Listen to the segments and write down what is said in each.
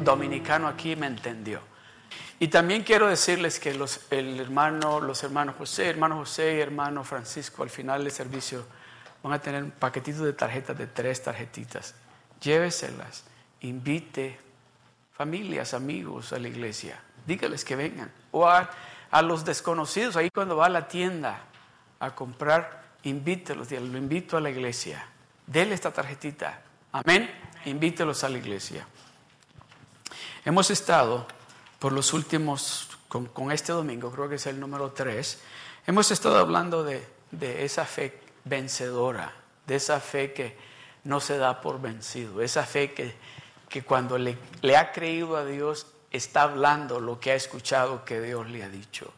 Dominicano aquí, me entendió. Y también quiero decirles que los, el hermano, los hermanos José, hermano José y hermano Francisco, al final del servicio, van a tener un paquetito de tarjetas de tres tarjetitas. Lléveselas, invite familias, amigos a la iglesia. Dígales que vengan. O a, a los desconocidos, ahí cuando va a la tienda a comprar, invítelos, lo invito a la iglesia. Dele esta tarjetita. Amén. Invítelos a la iglesia. Hemos estado por los últimos, con, este domingo, creo que es el número 3, hemos estado hablando de, esa fe vencedora, de esa fe que no se da por vencido, esa fe que, que cuando le ha creído a Dios está hablando lo que ha escuchado que Dios le ha dicho.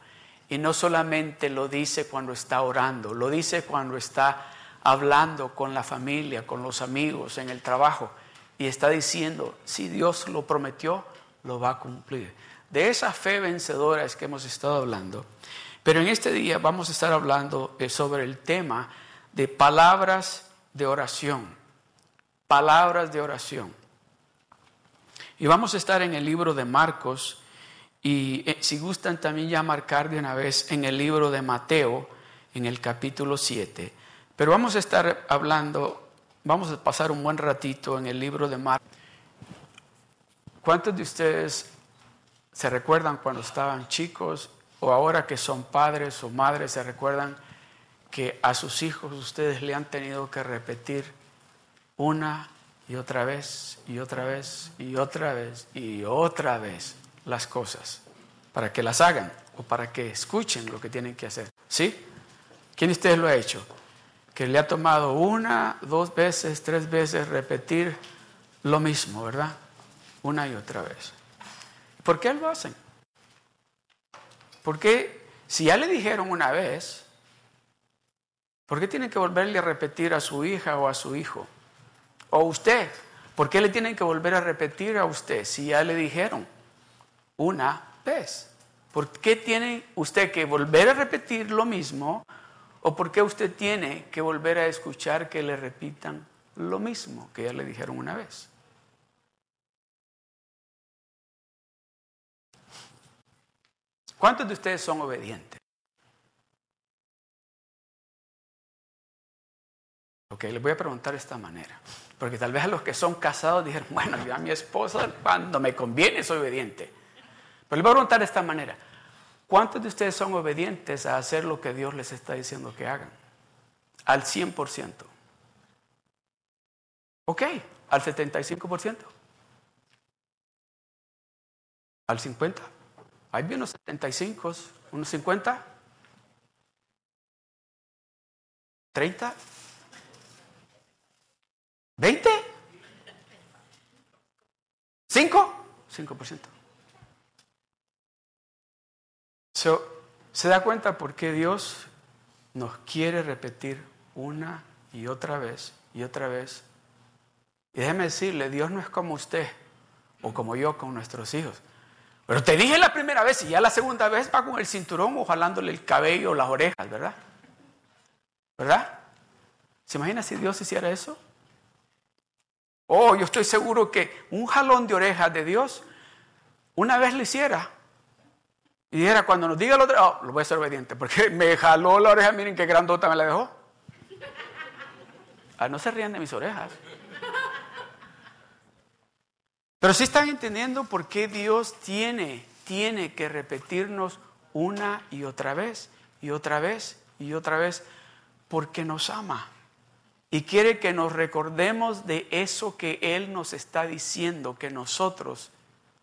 Y no solamente lo dice cuando está orando, lo dice cuando está hablando con la familia, con los amigos, en el trabajo. Y está diciendo, si Dios lo prometió, lo va a cumplir. De esa fe vencedora es que hemos estado hablando. Pero en este día vamos a estar hablando eh, sobre el tema de palabras de oración. Palabras de oración. Y vamos a estar en el libro de Marcos y eh, si gustan también ya marcar de una vez en el libro de Mateo, en el capítulo 7. Pero vamos a estar hablando, vamos a pasar un buen ratito en el libro de Marcos. ¿Cuántos de ustedes se recuerdan cuando estaban chicos o ahora que son padres o madres, se recuerdan que a sus hijos ustedes le han tenido que repetir una y otra vez y otra vez y otra vez y otra vez las cosas para que las hagan o para que escuchen lo que tienen que hacer. ¿Sí? ¿Quién de ustedes lo ha hecho? Que le ha tomado una, dos veces, tres veces repetir lo mismo, ¿verdad? Una y otra vez. ¿Por qué lo hacen? Porque si ya le dijeron una vez, ¿por qué tienen que volverle a repetir a su hija o a su hijo? O usted, ¿por qué le tienen que volver a repetir a usted si ya le dijeron una vez? ¿Por qué tiene usted que volver a repetir lo mismo? ¿O por qué usted tiene que volver a escuchar que le repitan lo mismo que ya le dijeron una vez? ¿Cuántos de ustedes son obedientes? Ok, les voy a preguntar de esta manera. Porque tal vez a los que son casados dijeron, bueno, yo a mi esposa cuando me conviene soy obediente. Pero les voy a preguntar de esta manera. ¿Cuántos de ustedes son obedientes a hacer lo que Dios les está diciendo que hagan? Al 100%. Ok, al 75%. Al 50%. Hay unos 75, unos 50, 30, 20, 5, 5%. ¿Se da cuenta por qué Dios nos quiere repetir una y otra vez y otra vez? Y déjeme decirle, Dios no es como usted o como yo con nuestros hijos. Pero te dije la primera vez y ya la segunda vez va con el cinturón o jalándole el cabello o las orejas, ¿verdad? ¿Verdad? ¿Se imagina si Dios hiciera eso? Oh, yo estoy seguro que un jalón de orejas de Dios, una vez lo hiciera. Y dijera, cuando nos diga lo otro, oh, lo voy a ser obediente, porque me jaló la oreja, miren qué grandota me la dejó. Ah, no se rían de mis orejas. Pero sí están entendiendo por qué Dios tiene, tiene que repetirnos una y otra vez, y otra vez, y otra vez, porque nos ama. Y quiere que nos recordemos de eso que Él nos está diciendo que nosotros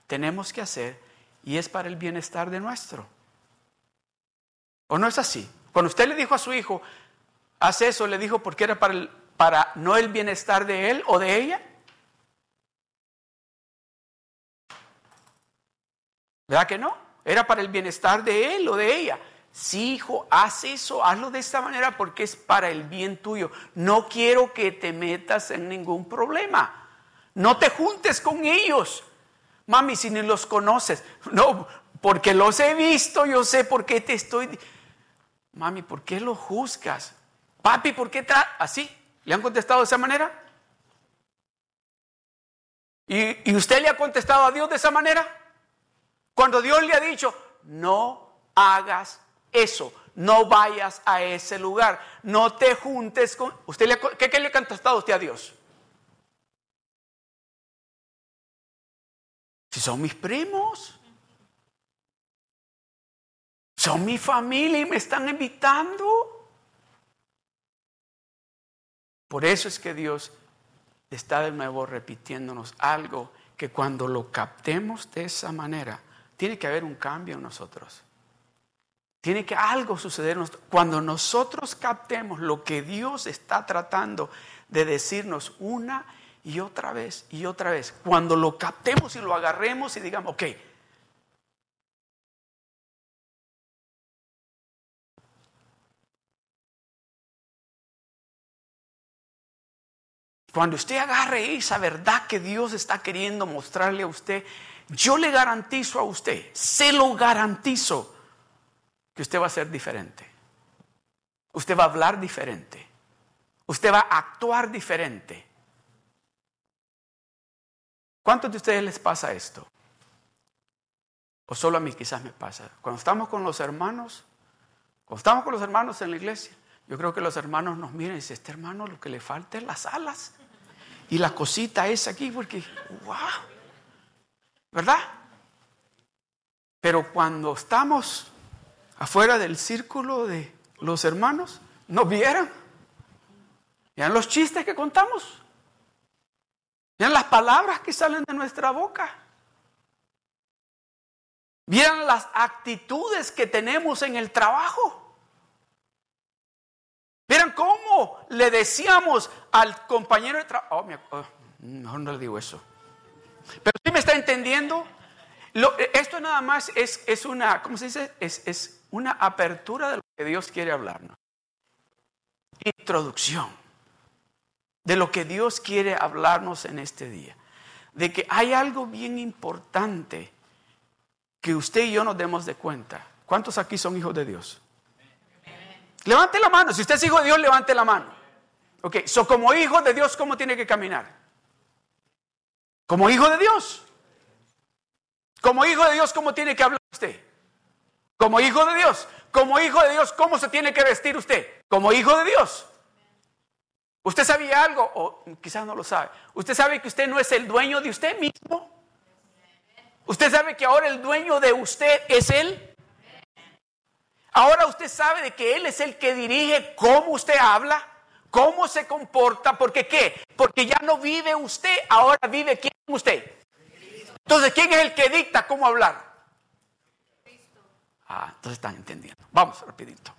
tenemos que hacer, y es para el bienestar de nuestro. ¿O no es así? Cuando usted le dijo a su hijo, haz eso, le dijo porque era para no el bienestar de él o de ella. ¿Verdad que no? Era para el bienestar de él o de ella. Sí, hijo, haz eso, hazlo de esta manera porque es para el bien tuyo. No quiero que te metas en ningún problema. No te juntes con ellos. Mami, si ni los conoces. No, porque los he visto, yo sé por qué te estoy... Mami, ¿por qué lo juzgas? Papi, ¿por qué está así? ¿Le han contestado de esa manera? ¿Y, ¿Y usted le ha contestado a Dios de esa manera? Cuando Dios le ha dicho, no hagas eso, no vayas a ese lugar, no te juntes con... ¿Usted le, ¿qué, ¿Qué le ha contestado usted a Dios? Si son mis primos, son mi familia y me están invitando. Por eso es que Dios está de nuevo repitiéndonos algo que cuando lo captemos de esa manera, tiene que haber un cambio en nosotros. Tiene que algo suceder. Cuando nosotros captemos lo que Dios está tratando de decirnos una y otra vez y otra vez, cuando lo captemos y lo agarremos y digamos, ok, Cuando usted agarre esa verdad que Dios está queriendo mostrarle a usted, yo le garantizo a usted, se lo garantizo, que usted va a ser diferente. Usted va a hablar diferente. Usted va a actuar diferente. ¿Cuántos de ustedes les pasa esto? O solo a mí quizás me pasa. Cuando estamos con los hermanos, cuando estamos con los hermanos en la iglesia, yo creo que los hermanos nos miran y dicen, este hermano lo que le falta es las alas. Y la cosita es aquí porque, wow, ¿verdad? Pero cuando estamos afuera del círculo de los hermanos, nos vieran. Vean los chistes que contamos. Vean las palabras que salen de nuestra boca. Vean las actitudes que tenemos en el trabajo. Vieran cómo le decíamos al compañero de trabajo. Oh, oh, mejor no le digo eso. Pero si me está entendiendo. esto nada más es, es, una, ¿cómo se dice? Es, es una apertura de lo que Dios quiere hablarnos. Introducción de lo que Dios quiere hablarnos en este día. De que hay algo bien importante que usted y yo nos demos de cuenta. ¿Cuántos aquí son hijos de Dios? Levante la mano. Si usted es hijo de Dios, levante la mano. Ok, so como hijo de Dios, ¿cómo tiene que caminar? Como hijo de Dios. Como hijo de Dios, ¿cómo tiene que hablar usted? Como hijo de Dios. Como hijo de Dios, ¿cómo se tiene que vestir usted? Como hijo de Dios. ¿Usted sabía algo? O quizás no lo sabe. ¿Usted sabe que usted no es el dueño de usted mismo? ¿Usted sabe que ahora el dueño de usted es Él? Ahora usted sabe de que Él es el que dirige cómo usted habla, cómo se comporta, porque qué? Porque ya no vive usted, ahora vive quién usted. Entonces, ¿quién es el que dicta cómo hablar? Ah, entonces están entendiendo. Vamos rapidito.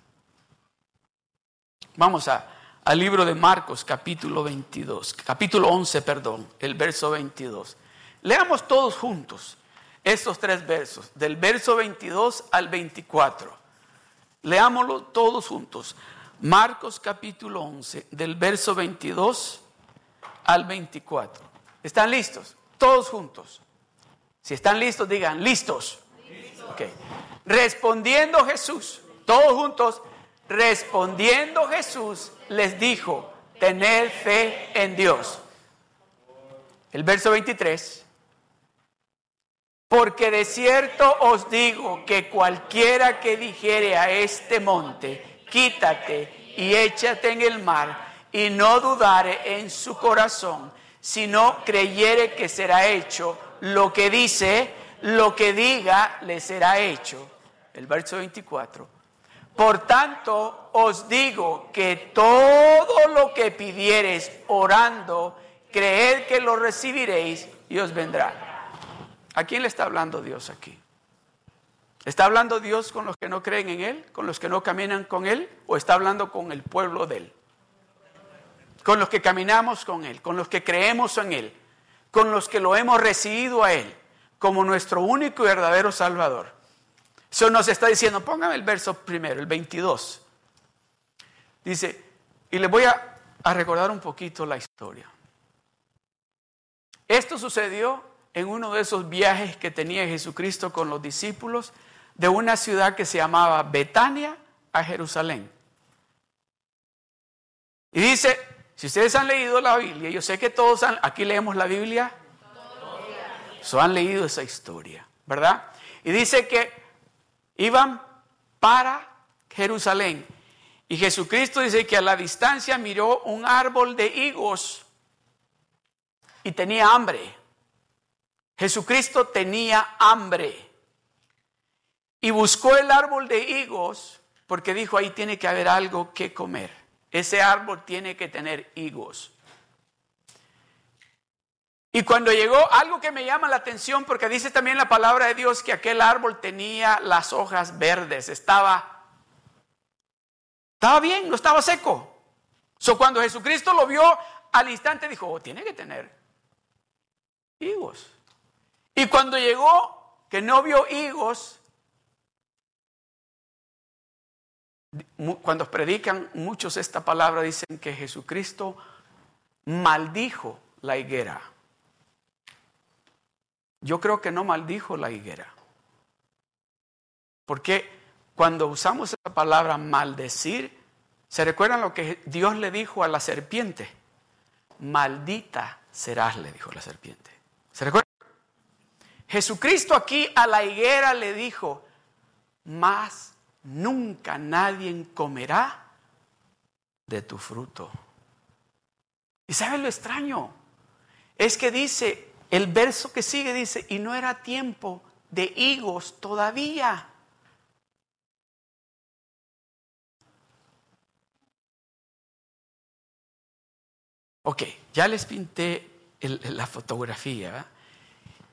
Vamos a, al libro de Marcos, capítulo 22, capítulo 11, perdón, el verso 22. Leamos todos juntos estos tres versos, del verso 22 al 24. Leámoslo todos juntos. Marcos capítulo 11, del verso 22 al 24. ¿Están listos? Todos juntos. Si están listos, digan, listos. Respondiendo Jesús, todos juntos, respondiendo Jesús les dijo, tener fe en Dios. El verso 23. Porque de cierto os digo que cualquiera que dijere a este monte, quítate y échate en el mar, y no dudare en su corazón, sino creyere que será hecho lo que dice, lo que diga le será hecho. El verso 24. Por tanto, os digo que todo lo que pidiereis orando, creed que lo recibiréis y os vendrá. ¿A quién le está hablando Dios aquí? ¿Está hablando Dios con los que no creen en Él, con los que no caminan con Él, o está hablando con el pueblo de Él? Con los que caminamos con Él, con los que creemos en Él, con los que lo hemos recibido a Él como nuestro único y verdadero Salvador. Eso nos está diciendo, póngame el verso primero, el 22. Dice, y le voy a, a recordar un poquito la historia. Esto sucedió en uno de esos viajes que tenía Jesucristo con los discípulos de una ciudad que se llamaba Betania a Jerusalén. Y dice, si ustedes han leído la Biblia, yo sé que todos han, aquí leemos la Biblia So han leído esa historia, ¿verdad? Y dice que iban para Jerusalén. Y Jesucristo dice que a la distancia miró un árbol de higos y tenía hambre. Jesucristo tenía hambre. Y buscó el árbol de higos porque dijo, ahí tiene que haber algo que comer. Ese árbol tiene que tener higos. Y cuando llegó, algo que me llama la atención, porque dice también la palabra de Dios que aquel árbol tenía las hojas verdes, estaba, estaba bien, no estaba seco. So, cuando Jesucristo lo vio, al instante dijo, oh, tiene que tener higos. Y cuando llegó, que no vio higos, cuando predican muchos esta palabra, dicen que Jesucristo maldijo la higuera. Yo creo que no maldijo la higuera. Porque cuando usamos esa palabra maldecir, ¿se recuerdan lo que Dios le dijo a la serpiente? Maldita serás, le dijo la serpiente. ¿Se recuerdan? Jesucristo aquí a la higuera le dijo, más nunca nadie comerá de tu fruto. ¿Y sabes lo extraño? Es que dice, el verso que sigue dice, y no era tiempo de higos todavía. Ok, ya les pinté la fotografía.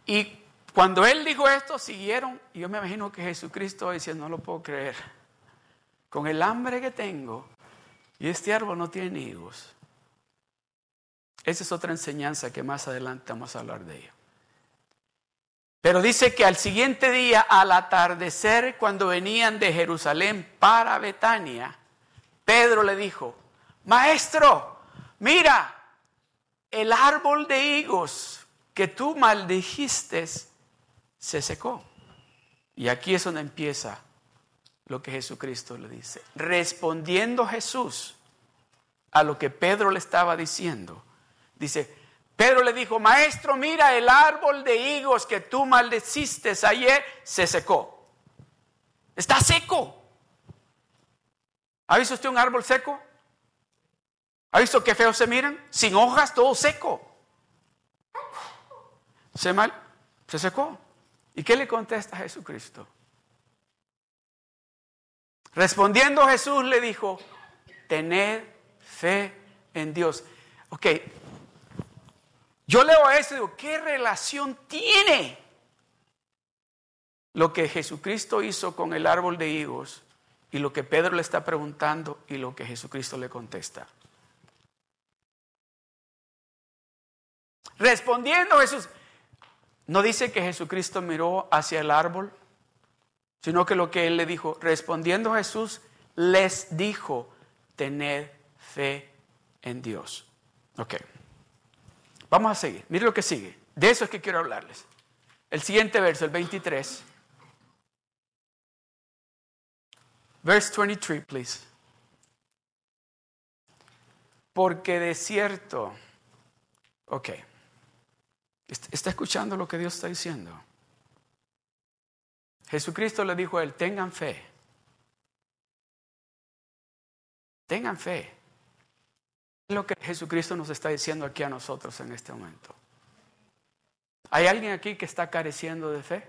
Y cuando él dijo esto, siguieron. Y yo me imagino que Jesucristo decía, no lo puedo creer. Con el hambre que tengo, y este árbol no tiene higos. Esa es otra enseñanza que más adelante vamos a hablar de ella. Pero dice que al siguiente día, al atardecer, cuando venían de Jerusalén para Betania, Pedro le dijo, Maestro, mira, el árbol de higos que tú maldijiste se secó. Y aquí es donde empieza lo que Jesucristo le dice. Respondiendo Jesús a lo que Pedro le estaba diciendo, Dice, Pedro le dijo, maestro, mira, el árbol de higos que tú maldeciste ayer se secó. Está seco. ¿Ha visto usted un árbol seco? ¿Ha visto qué feo se miran? Sin hojas, todo seco. Se mal, se secó. ¿Y qué le contesta Jesucristo? Respondiendo Jesús le dijo, tened fe en Dios. Ok, yo leo eso y digo, ¿qué relación tiene lo que Jesucristo hizo con el árbol de higos y lo que Pedro le está preguntando y lo que Jesucristo le contesta? Respondiendo Jesús, no dice que Jesucristo miró hacia el árbol, sino que lo que él le dijo, respondiendo Jesús, les dijo, tened fe en Dios. Ok. Vamos a seguir. Mire lo que sigue. De eso es que quiero hablarles. El siguiente verso, el 23. Verse 23, please. Porque de cierto, ok, está escuchando lo que Dios está diciendo. Jesucristo le dijo a él, tengan fe. Tengan fe lo que Jesucristo nos está diciendo aquí a nosotros en este momento. ¿Hay alguien aquí que está careciendo de fe?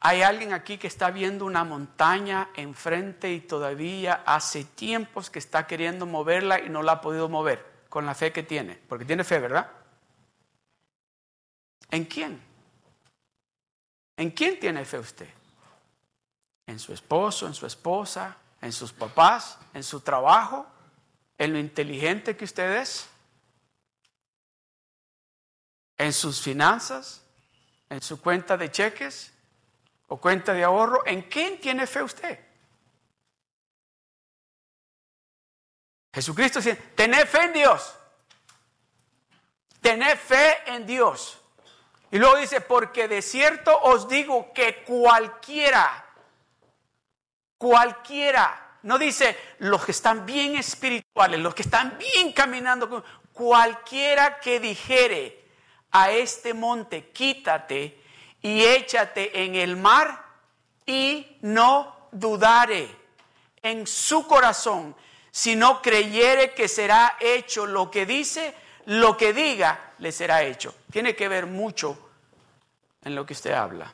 ¿Hay alguien aquí que está viendo una montaña enfrente y todavía hace tiempos que está queriendo moverla y no la ha podido mover con la fe que tiene? Porque tiene fe, ¿verdad? ¿En quién? ¿En quién tiene fe usted? ¿En su esposo, en su esposa, en sus papás, en su trabajo? en lo inteligente que usted es, en sus finanzas, en su cuenta de cheques o cuenta de ahorro. ¿En quién tiene fe usted? Jesucristo dice, tened fe en Dios. Tened fe en Dios. Y luego dice, porque de cierto os digo que cualquiera, cualquiera no dice los que están bien espirituales, los que están bien caminando. Cualquiera que dijere a este monte, quítate y échate en el mar y no dudare en su corazón, si no creyere que será hecho lo que dice, lo que diga le será hecho. Tiene que ver mucho en lo que usted habla.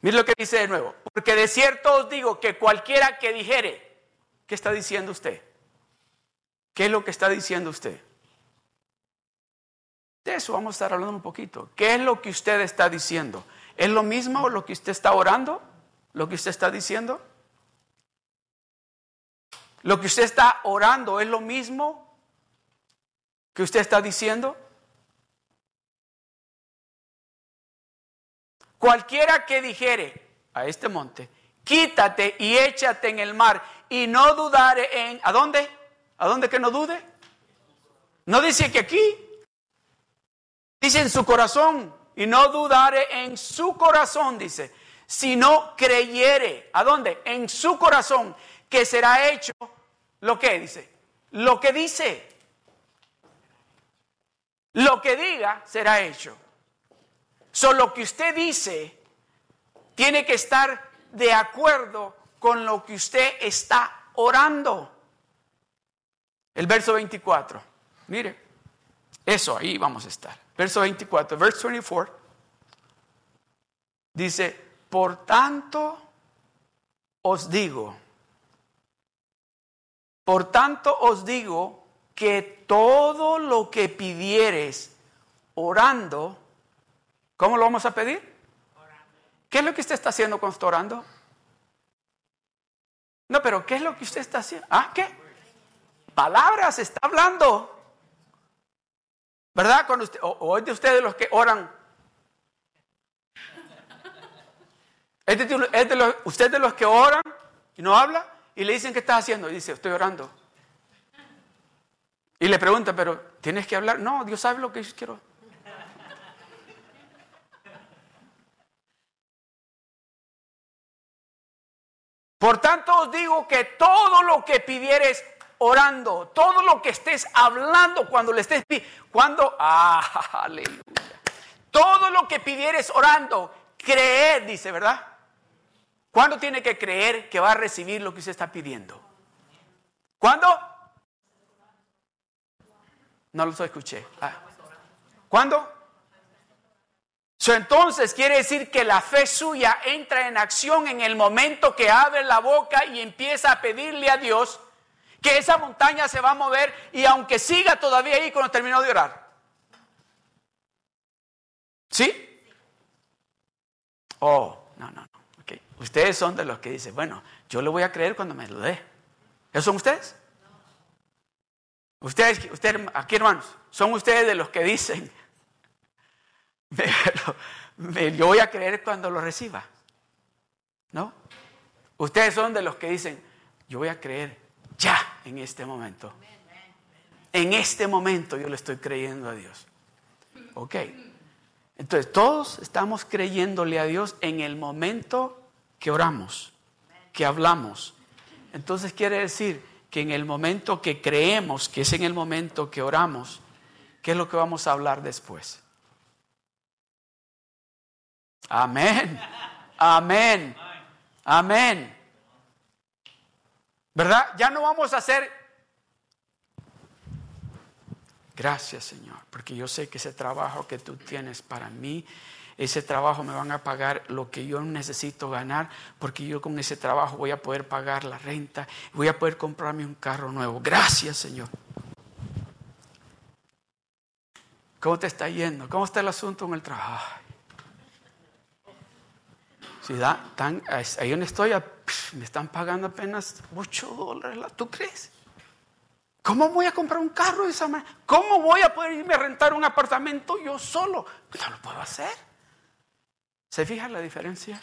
Mire lo que dice de nuevo. Porque de cierto os digo que cualquiera que dijere, ¿qué está diciendo usted? ¿Qué es lo que está diciendo usted? De eso vamos a estar hablando un poquito. ¿Qué es lo que usted está diciendo? ¿Es lo mismo lo que usted está orando? ¿Lo que usted está diciendo? ¿Lo que usted está orando es lo mismo que usted está diciendo? Cualquiera que dijere a este monte, quítate y échate en el mar y no dudare en... ¿A dónde? ¿A dónde que no dude? No dice que aquí, Dice en su corazón, y no dudare en su corazón, dice, si no creyere, ¿a dónde? En su corazón, que será hecho lo que dice, lo que dice, lo que diga será hecho. Solo lo que usted dice tiene que estar de acuerdo con lo que usted está orando. El verso 24, mire, eso ahí vamos a estar. Verso 24, verso 24, dice, por tanto os digo, por tanto os digo que todo lo que pidieres orando, ¿cómo lo vamos a pedir? ¿Qué es lo que usted está haciendo con esto orando? No, pero ¿qué es lo que usted está haciendo? ¿Ah, qué? Palabras, está hablando. ¿Verdad? Cuando usted, o, es de ustedes los que oran. ¿Es de, los, usted de los que oran y no habla y le dicen qué está haciendo y dice, estoy orando. Y le pregunta, pero ¿tienes que hablar? No, Dios sabe lo que yo quiero. Por tanto os digo que todo lo que pidieres orando, todo lo que estés hablando cuando le estés cuando ah, aleluya. Todo lo que pidieres orando, creer, dice, ¿verdad? ¿Cuándo tiene que creer que va a recibir lo que usted está pidiendo? ¿Cuándo? No lo escuché. Ah. ¿Cuándo? entonces quiere decir que la fe suya entra en acción en el momento que abre la boca y empieza a pedirle a Dios que esa montaña se va a mover y aunque siga todavía ahí cuando terminó de orar. ¿Sí? Oh, no, no, no. Okay. Ustedes son de los que dicen, bueno, yo le voy a creer cuando me lo dé. ¿Esos son ustedes? Ustedes, ustedes, aquí hermanos, son ustedes de los que dicen, yo voy a creer cuando lo reciba. ¿No? Ustedes son de los que dicen, yo voy a creer ya en este momento. En este momento yo le estoy creyendo a Dios. Ok. Entonces todos estamos creyéndole a Dios en el momento que oramos, que hablamos. Entonces quiere decir que en el momento que creemos, que es en el momento que oramos, ¿qué es lo que vamos a hablar después? Amén. Amén. Amén. ¿Verdad? Ya no vamos a hacer... Gracias Señor, porque yo sé que ese trabajo que tú tienes para mí, ese trabajo me van a pagar lo que yo necesito ganar, porque yo con ese trabajo voy a poder pagar la renta, voy a poder comprarme un carro nuevo. Gracias Señor. ¿Cómo te está yendo? ¿Cómo está el asunto en el trabajo? Si ahí donde estoy, me están pagando apenas 8 dólares. ¿Tú crees? ¿Cómo voy a comprar un carro de esa manera? ¿Cómo voy a poder irme a rentar un apartamento yo solo? No lo puedo hacer. ¿Se fija la diferencia?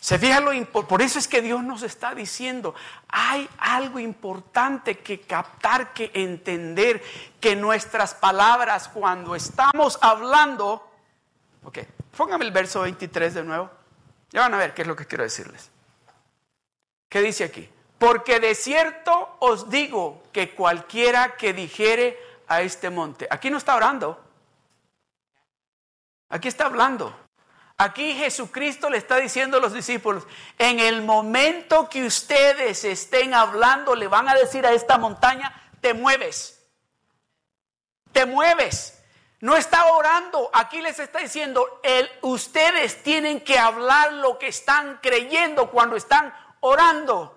¿Se fija lo Por eso es que Dios nos está diciendo, hay algo importante que captar, que entender, que nuestras palabras cuando estamos hablando, ok, Póngame el verso 23 de nuevo. Ya van a ver qué es lo que quiero decirles. ¿Qué dice aquí? Porque de cierto os digo que cualquiera que dijere a este monte. Aquí no está orando. Aquí está hablando. Aquí Jesucristo le está diciendo a los discípulos, en el momento que ustedes estén hablando, le van a decir a esta montaña, te mueves. Te mueves. No está orando. Aquí les está diciendo, el, ustedes tienen que hablar lo que están creyendo cuando están orando.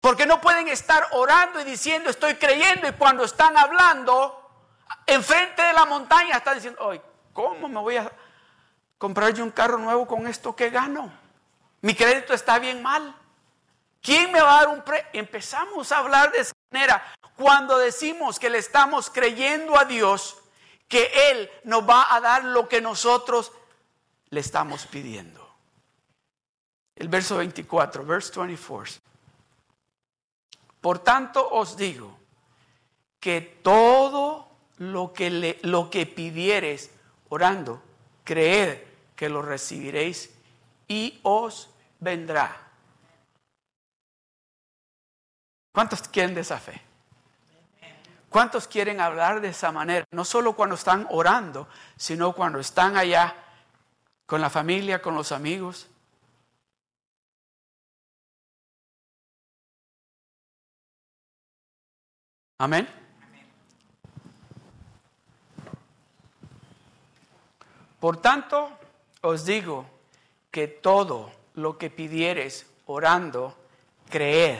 Porque no pueden estar orando y diciendo estoy creyendo y cuando están hablando enfrente de la montaña están diciendo, Ay, ¿cómo me voy a comprar yo un carro nuevo con esto que gano? Mi crédito está bien mal. ¿Quién me va a dar un pre? Empezamos a hablar de esa manera cuando decimos que le estamos creyendo a Dios que Él nos va a dar lo que nosotros le estamos pidiendo. El verso 24, verse 24. Por tanto os digo que todo lo que, le, lo que pidiereis orando, creed que lo recibiréis y os vendrá. ¿Cuántos quieren de esa fe? ¿Cuántos quieren hablar de esa manera? No solo cuando están orando, sino cuando están allá con la familia, con los amigos. Amén. Por tanto, os digo que todo lo que pidieres orando, creed.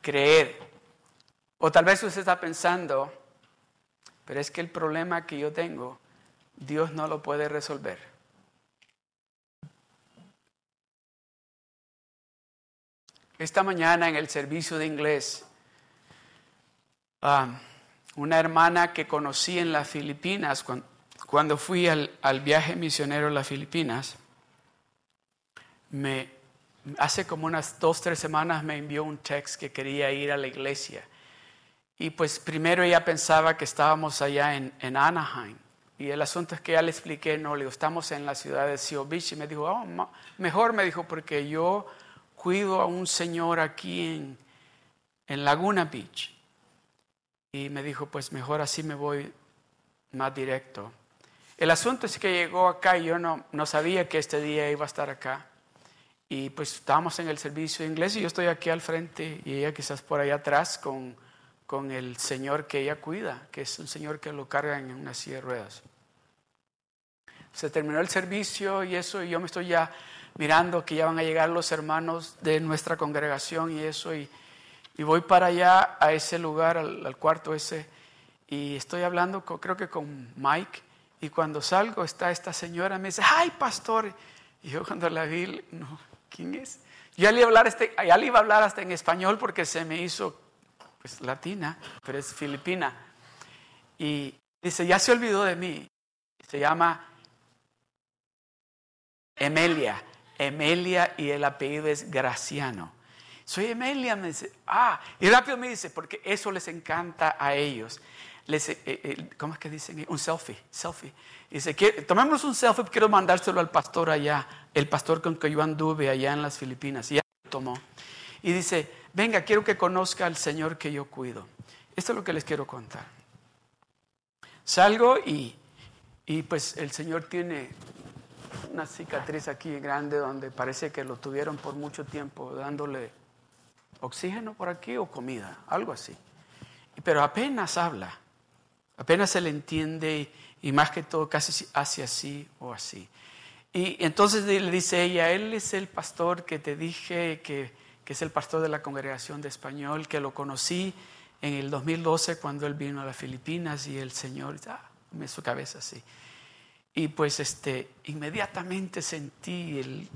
Creed. O tal vez usted está pensando, pero es que el problema que yo tengo, Dios no lo puede resolver. Esta mañana en el servicio de inglés, Ah, una hermana que conocí en las Filipinas, cuando, fui al, viaje misionero a las Filipinas, me, hace como unas dos, tres semanas me envió un text que quería ir a la iglesia. Y pues primero ella pensaba que estábamos allá en, Anaheim. Y el asunto es que ya le expliqué, no, le digo, estamos en la ciudad de Seal Beach. Y me dijo, oh, mejor me dijo, porque yo cuido a un señor aquí en, en Laguna Beach. Y me dijo, pues mejor así me voy más directo. El asunto es que llegó acá y yo no, no sabía que este día iba a estar acá. Y pues estábamos en el servicio de inglés y yo estoy aquí al frente y ella quizás por allá atrás con, con el señor que ella cuida, que es un señor que lo carga en una silla de ruedas. Se terminó el servicio y eso, y yo me estoy ya mirando que ya van a llegar los hermanos de nuestra congregación y eso, y y voy para allá, a ese lugar, al, cuarto ese, y estoy hablando, creo que con Mike, y cuando salgo está esta señora, me dice, ay, pastor. Y yo cuando la vi, no, ¿quién es? Ya le, hablar este, ya le iba a hablar hasta en español porque se me hizo pues, latina, pero es filipina. Y dice, ya se olvidó de mí. Se llama Emelia. Emelia y el apellido es Graciano soy Emelia, me dice, ah, y rápido me dice, porque eso les encanta a ellos. Les, eh, eh, ¿Cómo es que dicen? Un selfie, selfie. Dice, tomemos un selfie, quiero mandárselo al pastor allá, el pastor con que yo anduve allá en las Filipinas. Y ya lo tomó. Y dice, venga, quiero que conozca al Señor que yo cuido. Esto es lo que les quiero contar. Salgo y, y pues el Señor tiene una cicatriz aquí grande donde parece que lo tuvieron por mucho tiempo dándole oxígeno por aquí o comida, algo así. Pero apenas habla, apenas se le entiende y más que todo casi hace así o así. Y entonces le dice ella, él es el pastor que te dije que, que es el pastor de la congregación de español, que lo conocí en el 2012 cuando él vino a las Filipinas y el Señor, ah, me su cabeza así. Y pues este, inmediatamente sentí el,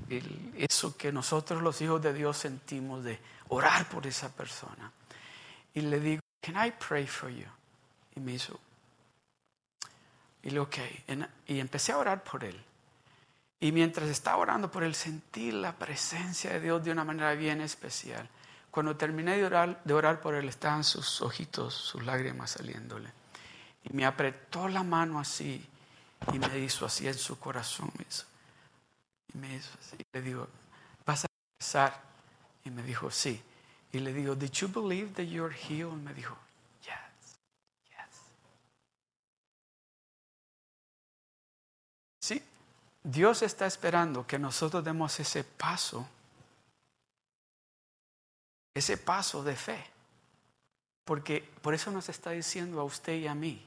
eso que nosotros los hijos de Dios sentimos de orar por esa persona. Y le digo, can I pray for you? Y me hizo, y le ok, y empecé a orar por él. Y mientras estaba orando por él, sentí la presencia de Dios de una manera bien especial. Cuando terminé de orar, de orar por él, estaban sus ojitos, sus lágrimas saliéndole. Y me apretó la mano así y me hizo así en su corazón. Y me hizo así. Le digo, ¿vas a rezar? Y me dijo, sí. Y le digo, Did you believe that you're healed? Me dijo, Dios está esperando que nosotros demos ese paso, ese paso de fe. Porque por eso nos está diciendo a usted y a mí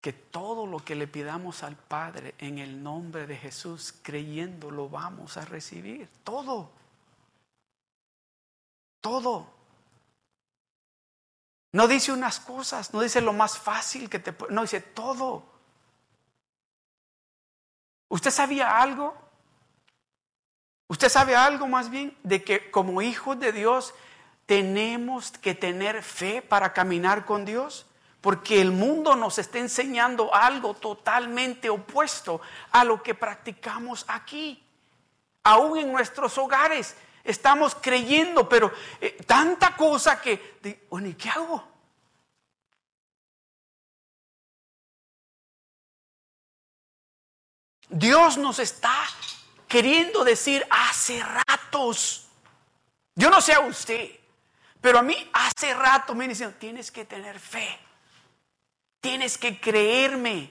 que todo lo que le pidamos al Padre en el nombre de Jesús, creyendo, lo vamos a recibir. Todo. Todo. No dice unas cosas, no dice lo más fácil que te no dice todo. ¿Usted sabía algo? ¿Usted sabe algo más bien de que como hijos de Dios tenemos que tener fe para caminar con Dios? porque el mundo nos está enseñando algo totalmente opuesto a lo que practicamos aquí. Aún en nuestros hogares estamos creyendo, pero eh, tanta cosa que, bueno, ¿y qué hago? Dios nos está queriendo decir hace ratos. Yo no sé a usted, pero a mí hace rato me dicen, tienes que tener fe. Tienes que creerme.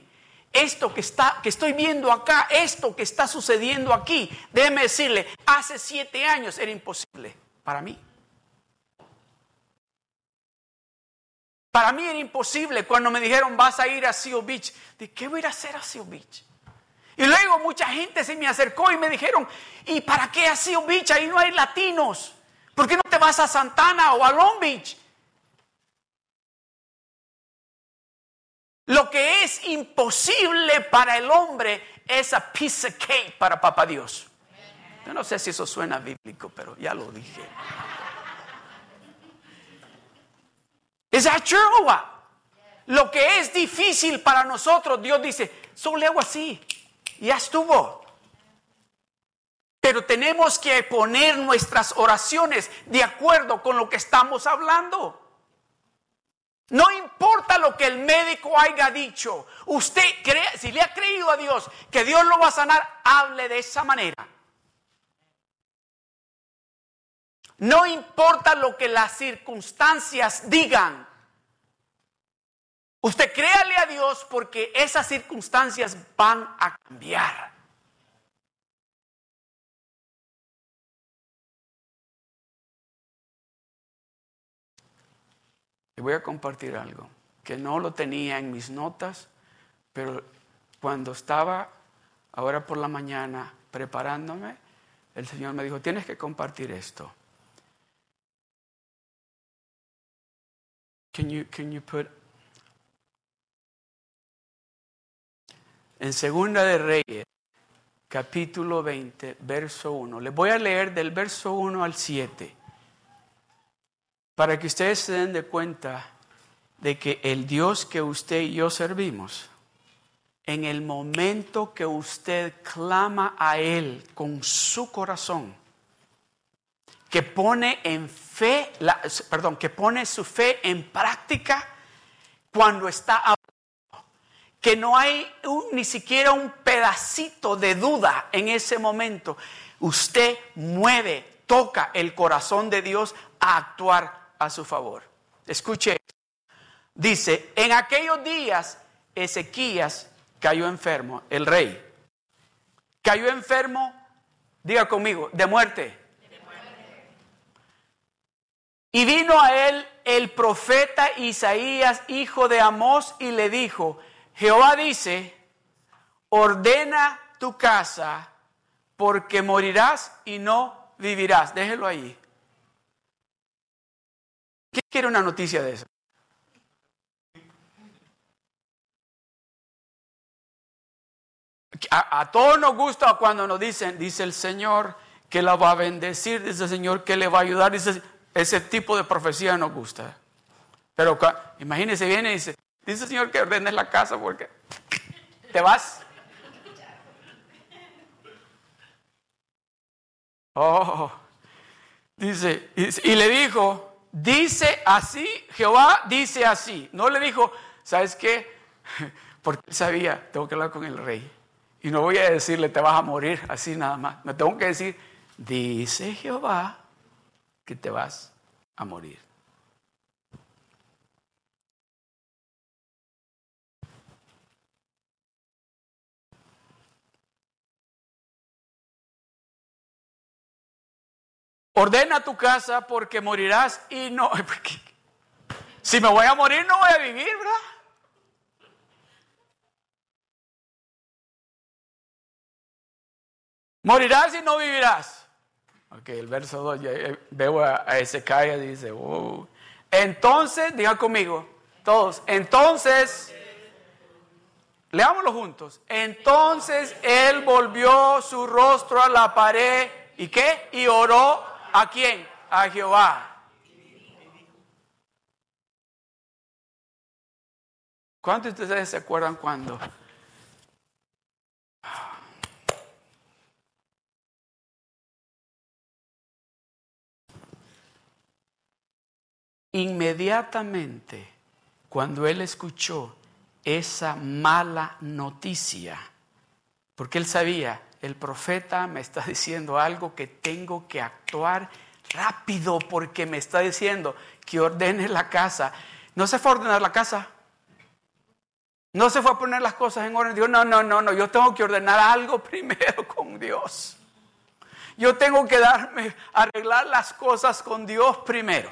Esto que, está, que estoy viendo acá, esto que está sucediendo aquí, déjeme decirle, hace siete años era imposible para mí. Para mí era imposible cuando me dijeron vas a ir a Seal Beach. ¿De qué voy a ir a hacer a Seal Beach? Y luego mucha gente se me acercó y me dijeron, ¿y para qué a Seal Beach? Ahí no hay latinos. ¿Por qué no te vas a Santana o a Long Beach? Lo que es imposible para el hombre es a piece of cake para papá Dios. Yo no sé si eso suena bíblico, pero ya lo dije. ¿Es true? Lo que es difícil para nosotros, Dios dice, solo hago así. Ya estuvo. Pero tenemos que poner nuestras oraciones de acuerdo con lo que estamos hablando. No importa lo que el médico haya dicho. Usted cree, si le ha creído a Dios que Dios lo va a sanar, hable de esa manera. No importa lo que las circunstancias digan. Usted créale a Dios porque esas circunstancias van a cambiar. Le voy a compartir algo que no lo tenía en mis notas, pero cuando estaba ahora por la mañana preparándome, el Señor me dijo, tienes que compartir esto. Can you, can you put en Segunda de Reyes, capítulo 20, verso 1. Les voy a leer del verso 1 al 7 para que ustedes se den de cuenta de que el Dios que usted y yo servimos, en el momento que usted clama a Él con su corazón, que pone en fe, perdón, que pone su fe en práctica cuando está que no hay ni siquiera un pedacito de duda en ese momento, usted mueve, toca el corazón de Dios a actuar a su favor. Escuche, dice, en aquellos días Ezequías cayó enfermo, el rey. Cayó enfermo, diga conmigo, de muerte. Y vino a él el profeta Isaías, hijo de Amós, y le dijo, Jehová dice, ordena tu casa, porque morirás y no vivirás. Déjelo ahí. ¿Quién quiere una noticia de eso? A, todos nos gusta cuando nos dicen, dice el Señor que la va a bendecir, dice el Señor que le va a ayudar, dice ese tipo de profecía nos gusta. Pero imagínese, viene y dice, dice Señor que ordenes la casa porque te vas. Oh, dice, y le dijo, dice así, Jehová dice así. No le dijo, ¿sabes qué? Porque él sabía, tengo que hablar con el rey. Y no voy a decirle, te vas a morir así nada más. Me tengo que decir, dice Jehová que te vas. a morir. Ordena tu casa porque morirás y no. Si me voy a morir, no voy a vivir, ¿verdad? Morirás y no vivirás. Ok, el verso 2, veo a, a Ezequiel y dice, oh. entonces, diga conmigo, todos, entonces, leámoslo juntos, entonces él volvió su rostro a la pared y qué, y oró a quién, a Jehová. ¿Cuántos de ustedes se acuerdan cuando Inmediatamente, cuando él escuchó esa mala noticia, porque él sabía, el profeta me está diciendo algo que tengo que actuar rápido porque me está diciendo que ordene la casa. No se fue a ordenar la casa. No se fue a poner las cosas en orden. Dijo, no, no, no, no, yo tengo que ordenar algo primero con Dios. Yo tengo que darme, arreglar las cosas con Dios primero.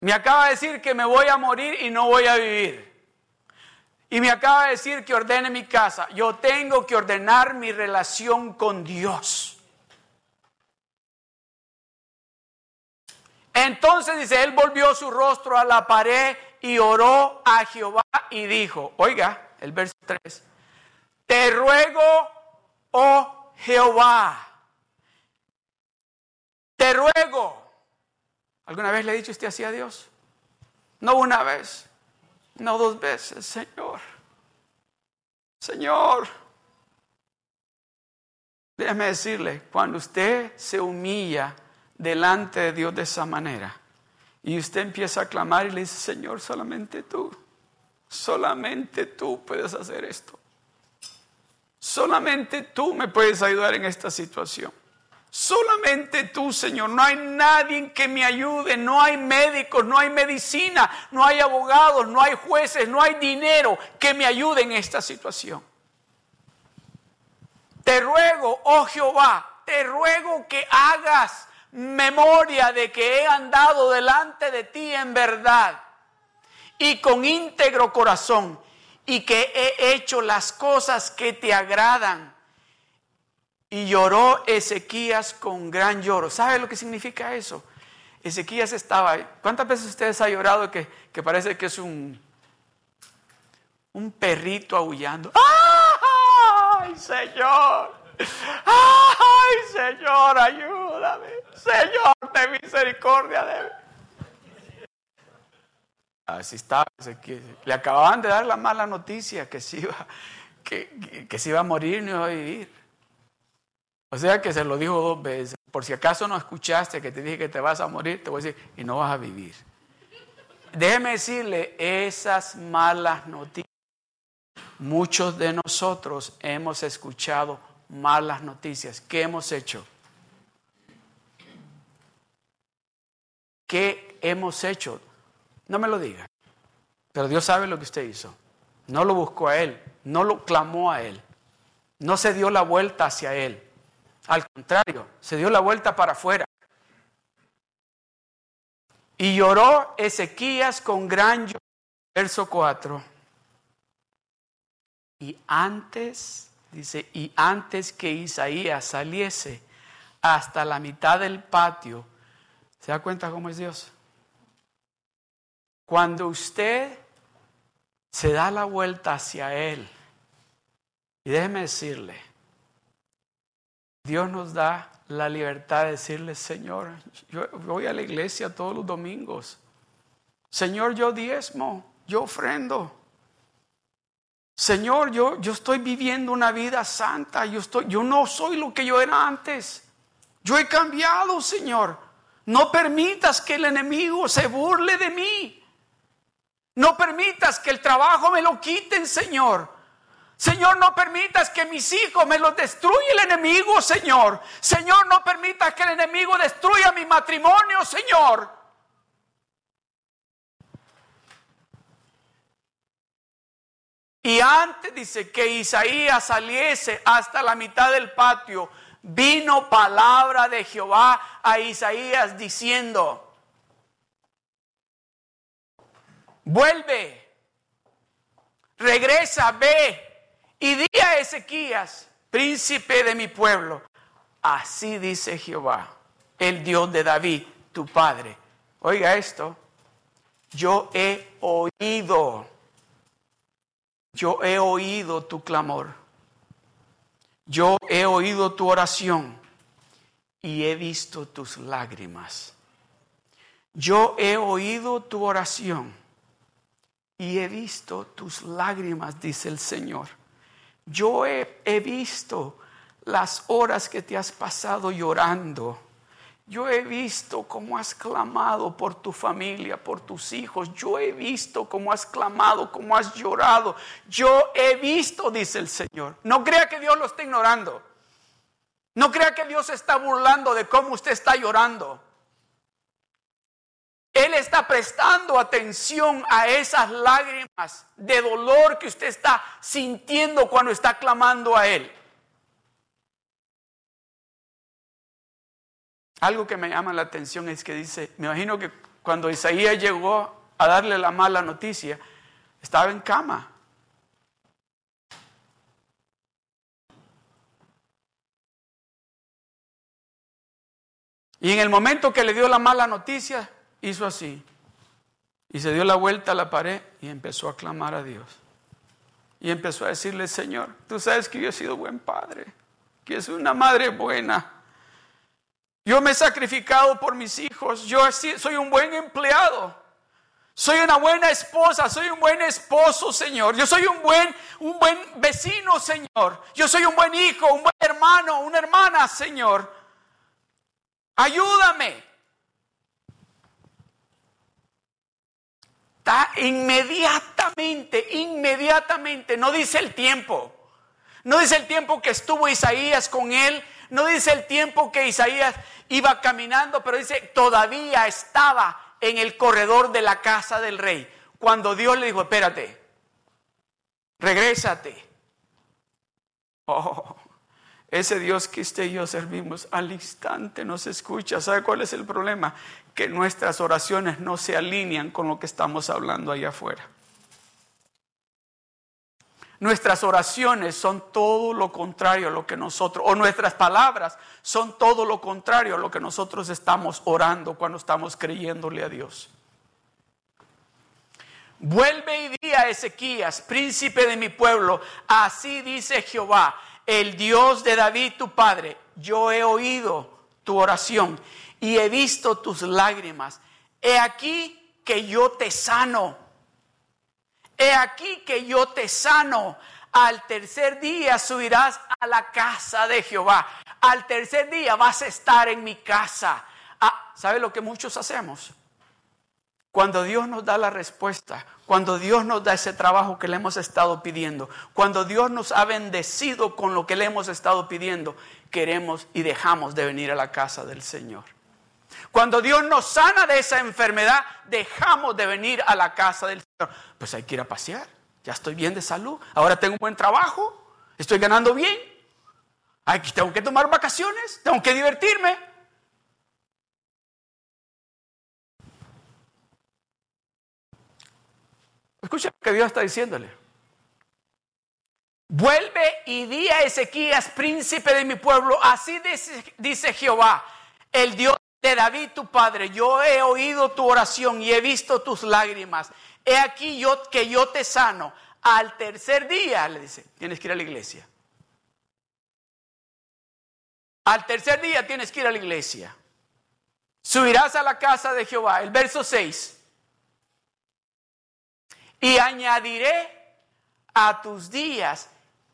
Me acaba de decir que me voy a morir y no voy a vivir. Y me acaba de decir que ordene mi casa. Yo tengo que ordenar mi relación con Dios. Entonces dice, él volvió su rostro a la pared y oró a Jehová y dijo, oiga, el verso 3, te ruego, oh Jehová, te ruego ¿Alguna vez le ha dicho usted así a Dios? No una vez, no dos veces, Señor. Señor, déjeme decirle, cuando usted se humilla delante de Dios de esa manera y usted empieza a clamar y le dice, Señor, solamente tú, solamente tú puedes hacer esto. Solamente tú me puedes ayudar en esta situación. Solamente tú, Señor. No hay nadie que me ayude. No hay médicos, no hay medicina, no hay abogados, no hay jueces, no hay dinero que me ayude en esta situación. Te ruego, oh Jehová, te ruego que hagas memoria de que he andado delante de ti en verdad y con íntegro corazón y que he hecho las cosas que te agradan y lloró Ezequías con gran lloro. ¿Sabe lo que significa eso? Ezequías estaba. ¿Cuántas veces ustedes han llorado que, que parece que es un, un perrito aullando? ¡Ay, Señor! ¡Ay, Señor, ayúdame! Señor, de misericordia de Así estaba Le acababan de dar la mala noticia que se iba, que, que se iba a morir, no iba a vivir. O sea que se lo dijo dos veces. Por si acaso no escuchaste que te dije que te vas a morir, te voy a decir, y no vas a vivir. Déjeme decirle, esas malas noticias, muchos de nosotros hemos escuchado malas noticias. ¿Qué hemos hecho? ¿Qué hemos hecho? No me lo diga, pero Dios sabe lo que usted hizo. No lo buscó a Él, no lo clamó a Él, no se dio la vuelta hacia Él. Al contrario, se dio la vuelta para afuera. Y lloró Ezequías con gran lloro. Verso 4. Y antes, dice, y antes que Isaías saliese hasta la mitad del patio, ¿se da cuenta cómo es Dios? Cuando usted se da la vuelta hacia Él, y déjeme decirle, Dios nos da la libertad de decirle, Señor, yo voy a la iglesia todos los domingos. Señor, yo diezmo, yo ofrendo. Señor, yo, yo estoy viviendo una vida santa. Yo, estoy, yo no soy lo que yo era antes. Yo he cambiado, Señor. No permitas que el enemigo se burle de mí. No permitas que el trabajo me lo quiten, Señor. Señor, no permitas que mis hijos me los destruya el enemigo, Señor. Señor, no permitas que el enemigo destruya mi matrimonio, Señor. Y antes dice que Isaías saliese hasta la mitad del patio, vino palabra de Jehová a Isaías diciendo, vuelve, regresa, ve y di a Ezequías, príncipe de mi pueblo, así dice Jehová, el Dios de David, tu padre. Oiga esto, yo he oído, yo he oído tu clamor, yo he oído tu oración y he visto tus lágrimas. Yo he oído tu oración y he visto tus lágrimas, dice el Señor. Yo he, visto las horas que te has pasado llorando. Yo he visto cómo has clamado por tu familia, por tus hijos. Yo he visto cómo has clamado, cómo has llorado. Yo he visto, dice el Señor. No crea que Dios lo está ignorando. No crea que Dios está burlando de cómo usted está llorando. Él está prestando atención a esas lágrimas de dolor que usted está sintiendo cuando está clamando a Él. Algo que me llama la atención es que dice, me imagino que cuando Isaías llegó a darle la mala noticia, estaba en cama. Y en el momento que le dio la mala noticia, hizo así y se dio la vuelta a la pared y empezó a clamar a Dios. Y empezó a decirle, Señor, tú sabes que yo he sido buen padre, que soy una madre buena. Yo me he sacrificado por mis hijos, yo soy un buen empleado. Soy una buena esposa, soy un buen esposo, Señor. Yo soy un buen, un buen vecino, Señor. Yo soy un buen hijo, un buen hermano, una hermana, Señor. Ayúdame. Está inmediatamente, inmediatamente, no dice el tiempo. No dice el tiempo que estuvo Isaías con él, no dice el tiempo que Isaías iba caminando, pero dice todavía estaba en el corredor de la casa del rey. Cuando Dios le dijo, espérate, regrésate. Oh, ese Dios que usted y yo servimos al instante nos escucha. ¿Sabe cuál es el problema? Que nuestras oraciones no se alinean con lo que estamos hablando allá afuera. Nuestras oraciones son todo lo contrario a lo que nosotros, o nuestras palabras son todo lo contrario a lo que nosotros estamos orando cuando estamos creyéndole a Dios. Vuelve y di a Ezequías, príncipe de mi pueblo, así dice Jehová el Dios de David tu padre, yo he oído tu oración y he visto tus lágrimas. He aquí que yo te sano. He aquí que yo te sano. Al tercer día subirás a la casa de Jehová. Al tercer día vas a estar en mi casa. Ah, ¿Sabe lo que muchos hacemos? Cuando Dios nos da la respuesta, cuando Dios nos da ese trabajo que le hemos estado pidiendo, cuando Dios nos ha bendecido con lo que le hemos estado pidiendo, queremos y dejamos de venir a la casa del Señor. Cuando Dios nos sana de esa enfermedad, dejamos de venir a la casa del Señor. Pues hay que ir a pasear. Ya estoy bien de salud. Ahora tengo un buen trabajo. Estoy ganando bien. Aquí tengo que tomar vacaciones. Tengo que divertirme. Escucha lo que Dios está diciéndole. Vuelve y di a Ezequías, príncipe de mi pueblo, así dice, Jehová, el Dios de David tu padre, yo he oído tu oración y he visto tus lágrimas. He aquí yo que yo te sano. Al tercer día, le dice, tienes que ir a la iglesia. Al tercer día tienes que ir a la iglesia. Subirás a la casa de Jehová. El verso 6 y añadiré a tus días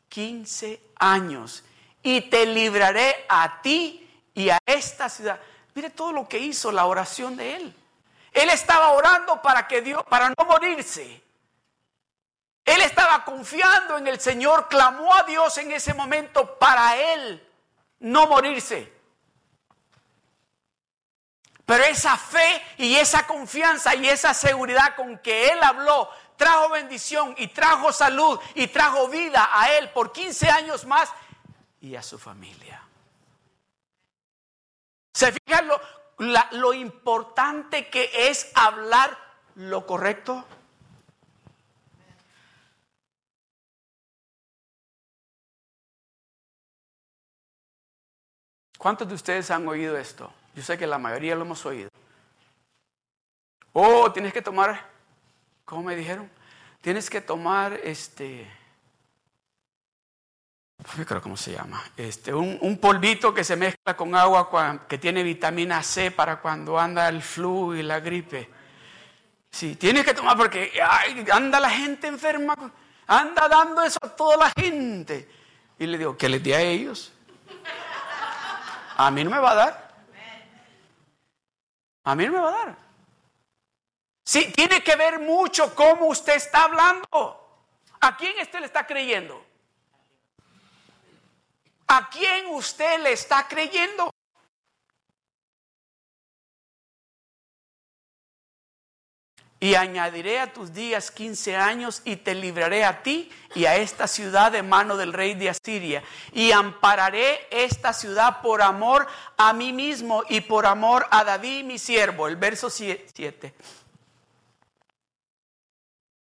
15 años y te libraré a ti y a esta ciudad. Mire todo lo que hizo la oración de él. Él estaba orando para que Dios, para no morirse. Él estaba confiando en el Señor, clamó a Dios en ese momento para él no morirse. Pero esa fe y esa confianza y esa seguridad con que Él habló trajo bendición y trajo salud y trajo vida a Él por 15 años más y a su familia. ¿Se fijan lo, lo importante que es hablar lo correcto? ¿Cuántos de ustedes han oído esto? Yo sé que la mayoría lo hemos oído. Oh, tienes que tomar, ¿cómo me dijeron? Tienes que tomar este, yo creo cómo se llama, este, un, polvito que se mezcla con agua que tiene vitamina C para cuando anda el flu y la gripe. Sí, tienes que tomar porque anda la gente enferma, anda dando eso a toda la gente. Y le digo, ¿qué les di a ellos? A mí no me va a dar. A mí no me va a dar. Sí, tiene que ver mucho cómo usted está hablando. ¿A quién usted le está creyendo? ¿A quién usted le está creyendo? y añadiré a tus días quince años y te libraré a ti y a esta ciudad de mano del rey de Asiria y ampararé esta ciudad por amor a mí mismo y por amor a David mi siervo. El verso 7.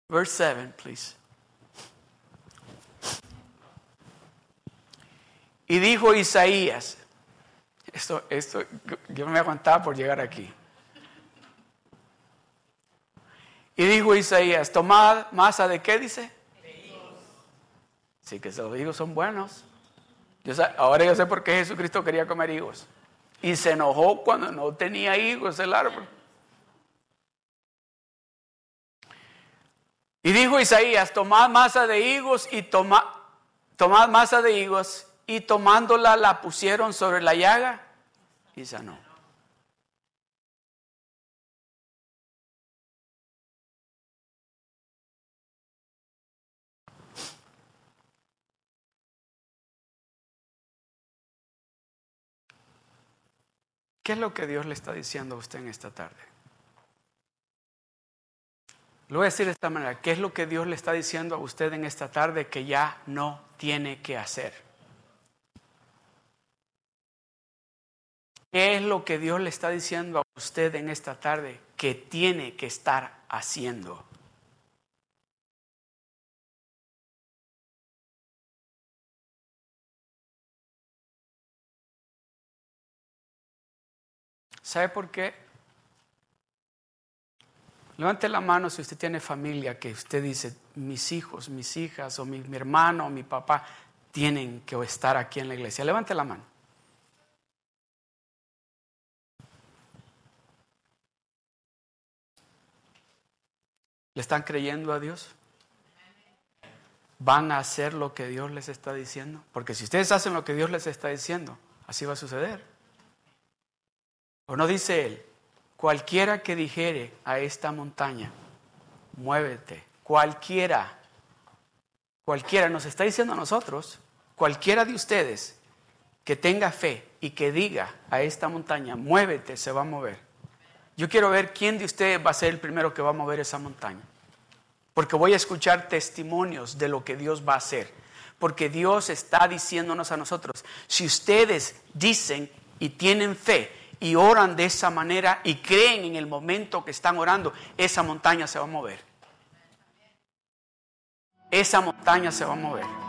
Verse 7, please. Y dijo Isaías, esto, esto, yo me aguantaba por llegar aquí. Y dijo Isaías, tomad masa de qué dice? De higos. Sí, que los higos son buenos. ahora yo sé por qué Jesucristo quería comer higos. Y se enojó cuando no tenía higos el árbol. Y dijo Isaías, tomad masa de higos y toma, tomad masa de higos y tomándola la pusieron sobre la llaga y sanó. ¿Qué es lo que Dios le está diciendo a usted en esta tarde? Lo voy a decir de esta manera. ¿Qué es lo que Dios le está diciendo a usted en esta tarde que ya no tiene que hacer? ¿Qué es lo que Dios le está diciendo a usted en esta tarde que tiene que estar haciendo? ¿Sabe por qué? Levante la mano si usted tiene familia que usted dice, mis hijos, mis hijas, o mi, hermano, o mi papá, tienen que estar aquí en la iglesia. Levante la mano. ¿Le están creyendo a Dios? ¿Van a hacer lo que Dios les está diciendo? Porque si ustedes hacen lo que Dios les está diciendo, así va a suceder. ¿O no dice él? Cualquiera que dijere a esta montaña, muévete, cualquiera, cualquiera, nos está diciendo a nosotros, cualquiera de ustedes que tenga fe y que diga a esta montaña, muévete, se va a mover. Yo quiero ver quién de ustedes va a ser el primero que va a mover esa montaña. Porque voy a escuchar testimonios de lo que Dios va a hacer. Porque Dios está diciéndonos a nosotros, si ustedes dicen y tienen fe y oran de esa manera y creen en el momento que están orando, esa montaña se va a mover. Esa montaña se va a mover.